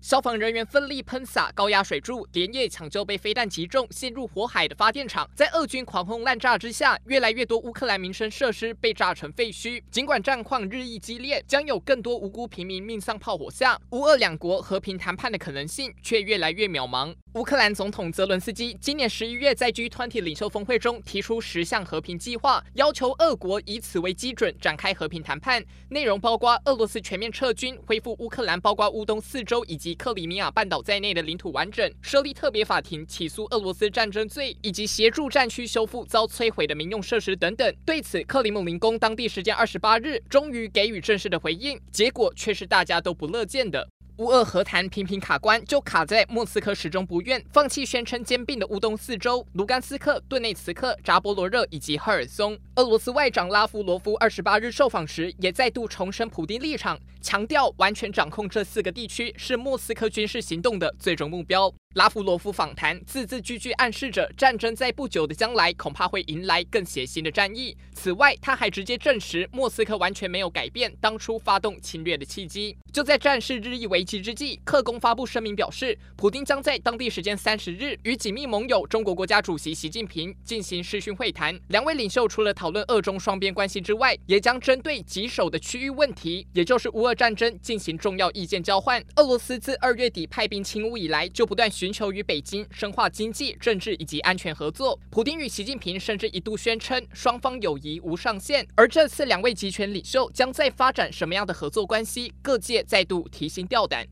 消防人员奋力喷洒高压水柱，连夜抢救被飞弹击中陷入火海的发电厂。在俄军狂轰滥炸之下，越来越多乌克兰民生设施被炸成废墟。尽管战况日益激烈，将有更多无辜平民命丧炮火下，乌俄两国和平谈判的可能性却越来越渺茫。乌克兰总统泽伦斯基今年十一月在 G20 领袖峰会中提出十项和平计划，要求俄国以此为基准展开和平谈判，内容包括俄罗斯全面撤军、恢复乌克兰包括乌东四州以及及克里米亚半岛在内的领土完整，设立特别法庭起诉俄罗斯战争罪，以及协助战区修复遭摧毁的民用设施等等。对此，克里姆林宫当地时间二十八日终于给予正式的回应，结果却是大家都不乐见的。乌俄和谈频频卡关，就卡在莫斯科始终不愿放弃宣称兼并的乌东四州：卢甘斯克、顿内茨克、扎波罗热以及赫尔松。俄罗斯外长拉夫罗夫二十八日受访时，也再度重申普丁立场，强调完全掌控这四个地区是莫斯科军事行动的最终目标。拉夫罗夫访谈字字句句暗示着战争在不久的将来恐怕会迎来更血腥的战役。此外，他还直接证实莫斯科完全没有改变当初发动侵略的契机。就在战事日益危急之际，克宫发布声明表示，普丁将在当地时间三十日与紧密盟友中国国家主席习近平进行视讯会谈。两位领袖除了讨论俄中双边关系之外，也将针对棘手的区域问题，也就是乌俄战争进行重要意见交换。俄罗斯自二月底派兵侵乌以来，就不断寻。求与北京深化经济、政治以及安全合作。普京与习近平甚至一度宣称双方友谊无上限。而这次两位集权领袖将在发展什么样的合作关系？各界再度提心吊胆。